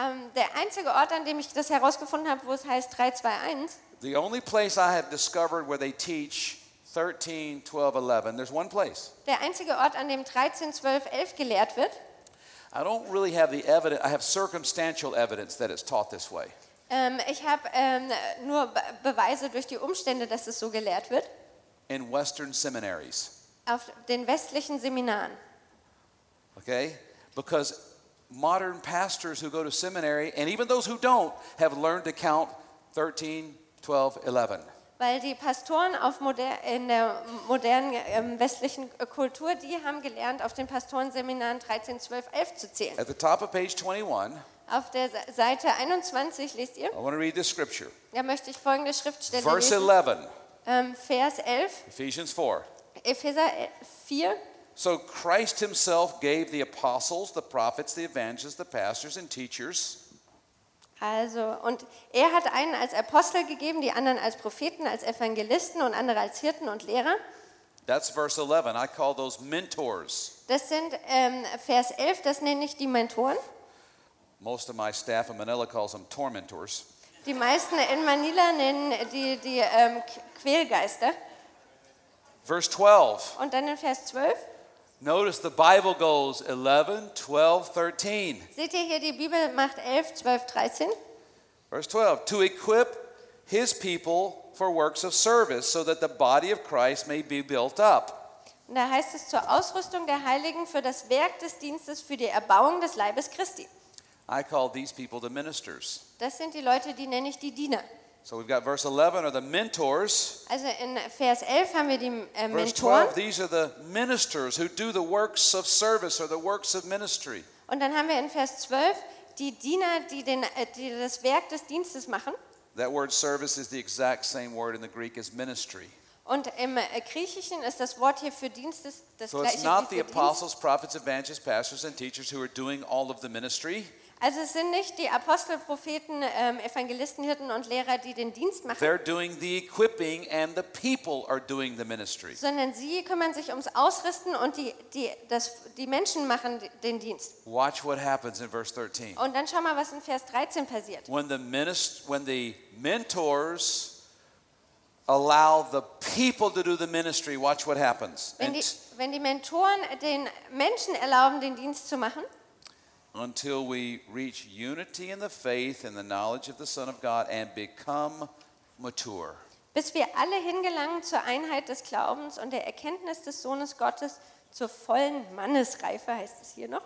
Ähm, der einzige Ort, an dem ich das herausgefunden habe, wo es heißt 3, 2, 1,
the only place I have discovered where they teach 13, 12, 11, there's one place.
der einzige Ort, an dem 13, 12, 11 gelehrt wird,
I don't really have the evidence, I have circumstantial evidence that it's taught this way.
Ähm, ich habe ähm, nur Be Beweise durch die Umstände, dass es so gelehrt wird,
in Western seminaries.
auf den westlichen Seminaren.
Okay? Because modern pastors who go to seminary, and even those who don't, have learned to count 13, 12, 11.
Weil die Pastoren moder in der modernen ähm, westlichen äh, Kultur, die haben gelernt, auf den Pastorenseminaren 13, 12, 11 zu zählen.
At the top of page 21,
Auf der Se- Seite 21 lest ihr,
I want to read this scripture.
da möchte ich folgende Schriftstelle
Verse
lesen.
11,
Ähm, Vers 11,
Ephesians 4.
Epheser 4.
So Christ himself gave the apostles, the prophets, the evangelists, the pastors, and teachers
Also, und er hat einen als Apostel gegeben, die anderen als Propheten, als Evangelisten und andere als Hirten und Lehrer.
That's verse 11. I call those mentors.
Das sind ähm, Vers 11, das nenne ich die Mentoren.
Most of my staff in Manila calls them tormentors.
Die meisten in Manila nennen die, die ähm, Quälgeister.
Verse 12.
Und dann in Vers 12
Notice the Bible goes 11, 12, 13.
seht ihr hier, die Bibel macht 11, 12, 13.
Verse 12. To equip his people for works of service so that the body of Christ may be built up.
Und da heißt es zur Ausrüstung der Heiligen für das Werk des Dienstes, für die Erbauung des Leibes Christi.
I call these people the ministers.
Das sind die Leute, die nenne ich die Diener.
So we've got verse 11 are the mentors.
Also in Vers 11 haben wir die äh,
Verse
Mentoren
12, these are the ministers who do the works of service or the works of ministry.
und dann haben wir in Vers 12 die Diener, die, den, äh, die das Werk des Dienstes machen.
That word service is the exact same word in the Greek as ministry.
Und im äh, Griechischen ist das Wort hier für Dienst das, das
So it's
gleiche
not
wie
the
für Dienst.
apostles, prophets, evangelists, pastors, and teachers who are doing all of the ministry.
Also es sind nicht die Apostel, Propheten, ähm, Evangelisten, Hirten und Lehrer, die den Dienst machen,
They're doing the equipping, and the people are doing the ministry.
sondern sie kümmern sich ums Ausrüsten und die, die, das, die Menschen machen den Dienst.
Watch what happens in verse 13.
Und dann schau mal, was in Vers 13 passiert.
When the, minist- when the mentors allow the people to do the ministry, watch what happens.
Wenn die, wenn die Mentoren den Menschen erlauben, den Dienst zu machen,
until we reach unity in the faith and the knowledge of the Son of God and become mature.
bis wir alle hingelangen zur Einheit des Glaubens und der Erkenntnis des Sohnes Gottes zur vollen Mannesreife, heißt es hier noch,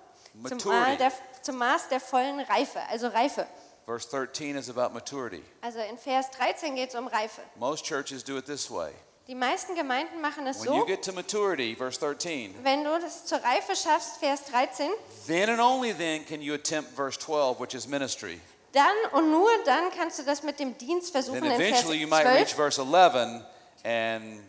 zum, der, zum Maß der vollen Reife, also Reife.
Verse 13 is about maturity.
Also in Vers 13 geht es um Reife.
Most churches do it this way.
Die meisten Gemeinden machen es so,
maturity, verse 13,
wenn du das zur Reife schaffst, Vers 13,
then and only then can you attempt verse 12, which is ministry.
dann und nur dann kannst du das mit dem Dienst versuchen
Then
in Vers
eventually you might reach
12.
verse 11 and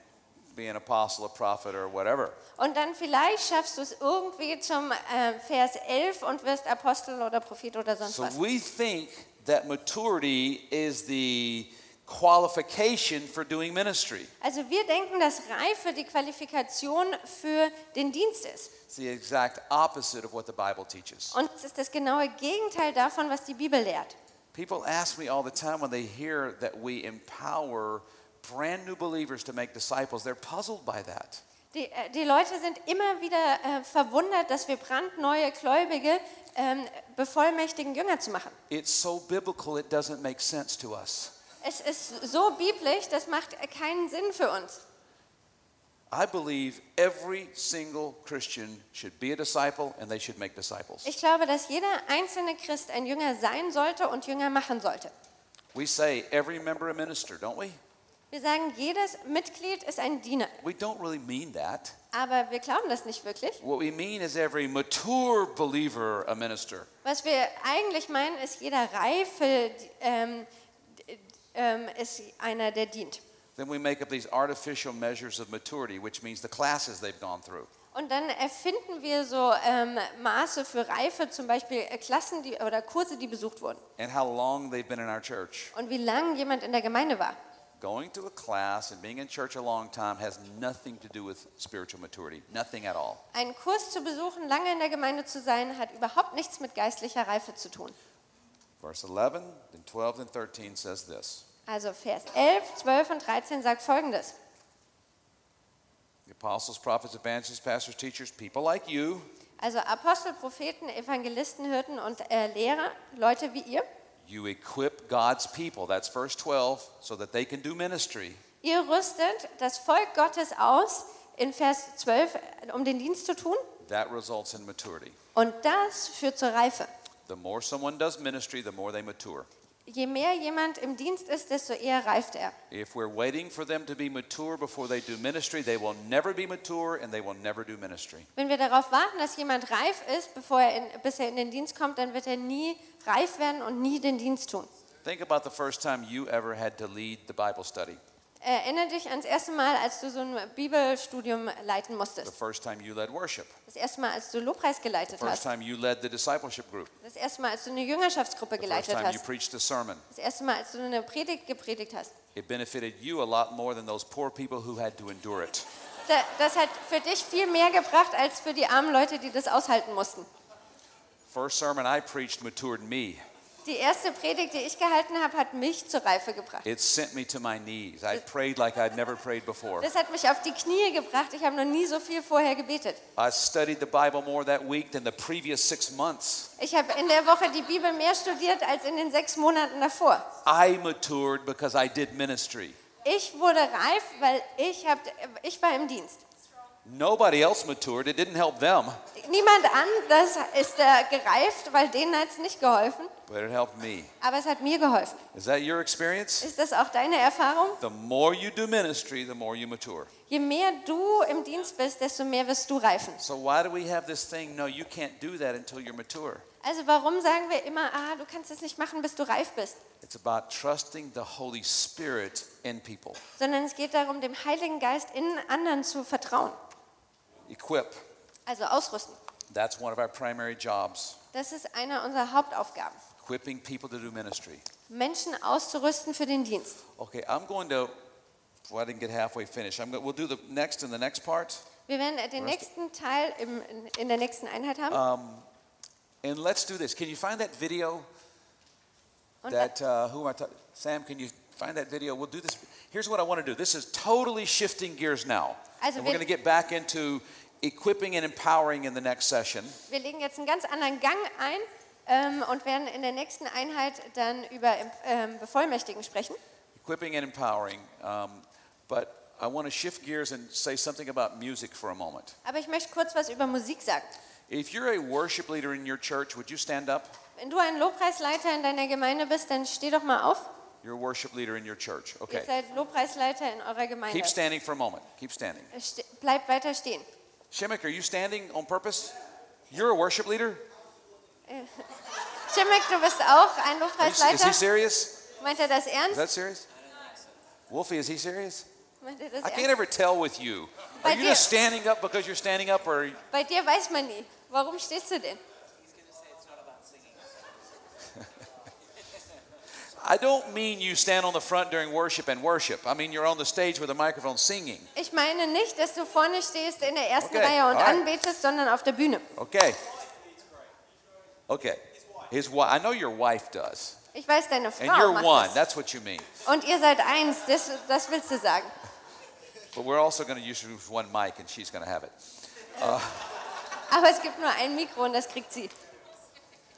be an apostle, a prophet, or whatever.
Und dann vielleicht schaffst du es irgendwie zum äh, Vers 11 und wirst Apostel oder Prophet oder sonst
So
was.
we think that maturity is the qualification for doing ministry.
Also wir denken, dass Reife die Qualifikation für den Dienst ist.
It's the exact opposite of what the Bible teaches.
Und es ist das genaue Gegenteil davon, was die Bibel lehrt.
People ask me all the time when they hear that we empower brand new believers to make disciples, they're puzzled by that.
Die, äh, die Leute sind immer wieder äh, verwundert, dass wir brandneue Gläubige ähm, bevollmächtigen, Jünger zu machen.
It's so biblical, it doesn't make sense to us.
Es ist so biblisch, das macht keinen Sinn für uns.
I believe every single Christian should be a disciple and they should make disciples.
Ich glaube, dass jeder einzelne Christ ein Jünger sein sollte und Jünger machen sollte.
We say every member a minister, don't we?
Wir sagen, jedes Mitglied ist ein Diener.
We don't really mean that.
Aber wir glauben das nicht wirklich.
What we mean is every mature believer a minister.
Was wir eigentlich meinen, ist, jeder Reife ähm, ähm, ist einer, der dient.
Then we make up these artificial measures of maturity, which means the classes they've gone through.
Und dann erfinden wir so ähm, Maße für Reife, zum Beispiel äh, Klassen die, oder Kurse, die besucht wurden.
and how long they've been in our church.
Und wie lange jemand in der Gemeinde war.
Going to a class and being in church a long time has nothing to do with spiritual maturity, nothing at all.
Einen Kurs zu besuchen, lange in der Gemeinde zu sein, hat überhaupt nichts mit geistlicher Reife zu tun.
Verse 11, then 12, and 13 says this
Also Vers 11, 12 und 13 sagt folgendes.
The apostles, prophets, evangelists, pastors, teachers, people like you,
Also Apostel, Propheten, Evangelisten, Hirten und äh, Lehrer, Leute wie ihr,
you equip God's people, that's verse 12, so that they can do ministry.
Ihr rüstet das Volk Gottes aus, in Vers 12, um den Dienst zu tun.
That results in maturity.
Und das führt zur Reife.
The more someone does ministry, the more they mature.
Je mehr jemand im Dienst ist, desto eher reift er.
If we're waiting for them to be mature before they do ministry, they will never be mature and they will never do ministry.
Wenn wir darauf warten, dass jemand reif ist, bevor er in, bis er in den Dienst kommt, dann wird er nie reif werden und nie den Dienst tun.
Think about the first time you ever had to lead the Bible study,
Erinnere dich ans erste Mal, als du so ein Bibelstudium leiten
the
musstest.
first time you led worship,
Das erste Mal, als du Lobpreis
the
geleitet
first
hast.
time you led the discipleship group,
Das erste Mal, als du eine Jüngerschaftsgruppe
the first
geleitet
time you
hast.
preached a sermon.
Das erste Mal, als du eine Predigt gepredigt hast.
It benefited you a lot more than those poor people who had to endure it.
Da- Das hat für dich viel mehr gebracht, als für die armen Leute, die das aushalten mussten.
First sermon I preached matured me.
Die erste Predigt, die ich gehalten habe, hat mich zur Reife gebracht.
It sent me to my knees. I prayed like I'd never prayed before.
Das hat mich auf die Knie gebracht. Ich habe noch nie so viel vorher gebetet.
I studied the Bible more that week than the previous six months.
Ich habe in der Woche die Bibel mehr studiert als in den sechs Monaten davor.
I matured because I did ministry.
Ich wurde reif, weil ich, hab, ich war im Dienst.
Nobody else matured. It didn't help them,
Niemand anders ist äh, gereift, weil denen hat es nicht geholfen,
but it helped me.
aber es hat mir geholfen.
Is that your experience?
Ist das auch deine Erfahrung?
The more you do ministry, the more you mature.
Je mehr du im Dienst bist, desto mehr wirst du reifen.
So why do we have this thing? No, you can't do that until you're mature.
Also warum sagen wir immer, ah, du kannst es nicht machen, bis du reif bist?
It's about trusting the Holy Spirit in people.
Sondern es geht darum, dem Heiligen Geist in anderen zu vertrauen.
Equip.
Also ausrüsten.
That's one of our primary jobs.
Das ist eine unserer Hauptaufgaben.
Equipping people to do ministry.
Menschen auszurüsten für den Dienst.
Okay, I'm going to. Well, I didn't get halfway finished. I'm go, we'll do the next in the next part,
Wir werden den nächsten Teil im, in, der nächsten Einheit haben.
and let's do this. Can you find that video?
Und
That uh, who am I talking? Sam, can you find that video? We'll do this. Here's what I want to do. This is totally shifting gears now,
Also
and we're going to get back into equipping and empowering in the next session.
wir legen jetzt einen ganz anderen Gang ein und werden in der nächsten Einheit dann über ähm, Bevollmächtigen sprechen.
Equipping and empowering. Um, but I want to shift gears and say something about music for a moment.
Aber ich möchte kurz was über Musik sagen.
If you're a worship leader in your church, would you stand up?
Wenn du ein Lobpreisleiter in deiner Gemeinde bist, dann steh doch mal auf.
You're a worship leader in your church.
Ihr
Okay.
seid Lobpreisleiter in eurer Gemeinde.
Keep standing for a moment. Keep standing.
Ste bleibt weiter stehen.
Shemek, are you standing on purpose? You're a worship leader? <laughs>
Schimek, du bist auch ein
Are you- is he
Lobpreisleiter.
serious?
Meint er das
Is
ernst?
that serious? Wolfie, is he serious?
Meint er das
I can't
ernst?
ever tell with you. Are
Bei
you
dir-
just standing up because you're standing up or
Bei dir weiß man nie. Warum stehst du denn? <laughs>
I don't mean you stand on the front during worship and worship. I mean you're on the stage with a microphone singing.
Ich meine nicht, dass du vorne stehst in der ersten
Okay,
Reihe und
alright.
anbetest, sondern auf der Bühne.
Okay. Okay. His wife, I know your wife does.
Ich weiß, deine Frau And
you're
macht
one.
das.
That's what you mean.
Und ihr seid eins, das, das willst du sagen.
But we're also going to use one mic and she's going to have it.
Uh, Aber es gibt nur ein Mikro und das kriegt sie.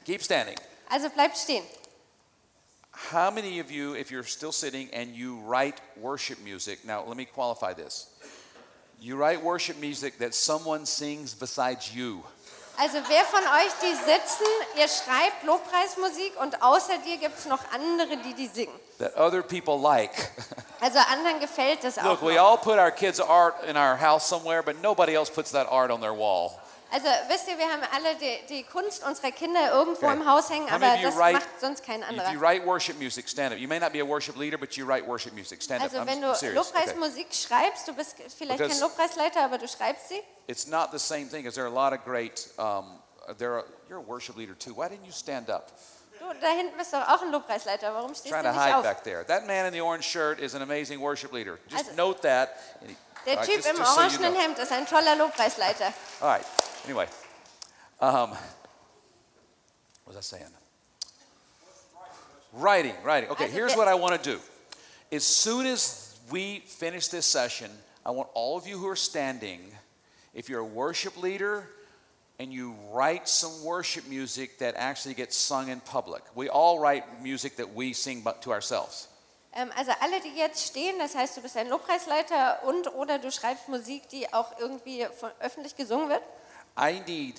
Keep standing.
Also bleibt stehen.
How many of you, if you're still sitting and you write worship music, now let me qualify this. You write worship music that someone sings besides you.
Also wer von euch, die sitzen, ihr schreibt Lobpreismusik und außer dir gibt es noch andere, die die singen.
that other people like. <laughs>
Also anderen gefällt das auch
Look, we all put our kids' art in our house somewhere, but nobody else puts that art on their wall.
Also wisst ihr, wir haben alle die, die Kunst unserer Kinder irgendwo
Okay.
im Haus hängen, aber das
write-
macht sonst kein
If
anderer.
you write worship music, stand up. You may not be a worship leader, but you write worship music. Stand
Also
up.
wenn
I'm
du
serious. Okay.
Lobpreismusik schreibst, du bist vielleicht
Because-
kein Lobpreisleiter, aber du schreibst sie.
It's not the same thing, because there are a lot of great. Um, there are, you're a worship leader too. Why didn't you stand up?
Du, da hinten bist doch auch ein Lobpreisleiter. Warum stehst
Trying
du
to
nicht
hide
auf?
back there. That man in the orange shirt is an amazing worship leader. Just
Also-
note that.
Der
all right,
Typ
just-
im
just so you
orangenen
know.
Hemd ist ein toller Lobpreisleiter.
All right. Anyway, um, what was I saying? Writing, writing. Okay, here's what I want to do. As soon as we finish this session, I want all of you who are standing, if you're a worship leader and you write some worship music that actually gets sung in public. We all write music that we sing to ourselves.
Ähm, also alle, die jetzt stehen, das heißt, du bist ein Lobpreisleiter und oder du schreibst Musik, die auch irgendwie öffentlich gesungen wird.
I need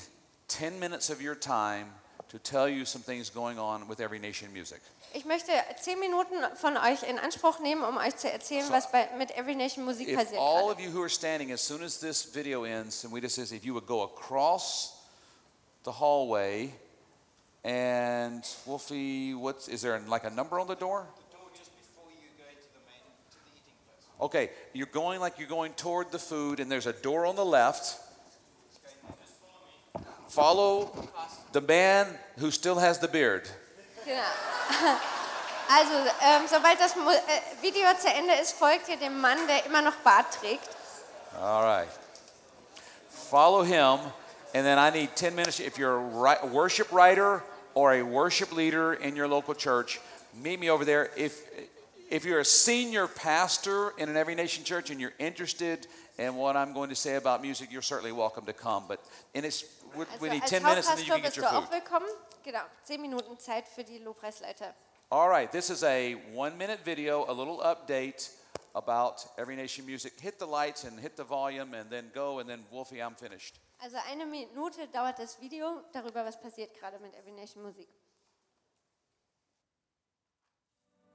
10 minutes of your time to tell you some things going on with Every Nation Music.
Ich möchte zehn Minuten von euch in Anspruch nehmen, um euch zu erzählen,
So-
was bei, mit Every Nation Musik
If
passiert.
all
gerade.
of you who are standing, as soon as this video ends, and we just says, if you would go across the hallway, and Wolfie, what's is there like a number on the door?
The door just before you go into the main to the eating place.
Okay, you're going like you're going toward the food, and there's a door on the left. Follow the man who still has the beard.
Genau. <laughs> Also, ähm, sobald das äh, Video zu Ende ist, folgt ihr dem Mann, der immer noch Bart trägt.
All right. Follow him, and then I need 10 minutes. If you're a worship writer or a worship leader in your local church, meet me over there. If, if you're a senior pastor in an Every Nation church and you're interested in what I'm going to say about music, you're certainly welcome to come. But and it's, we, need
als
10 minutes and then you can get your food.
willkommen. Genau, zehn Minuten Zeit für die Lobpreisleiter.
All right, this is a one minute video, a little update about Every Nation music. Hit the lights and hit the volume and then go, and then Wolfie, I'm finished.
Also eine Minute dauert das Video darüber, was passiert gerade mit Every Nation Musik.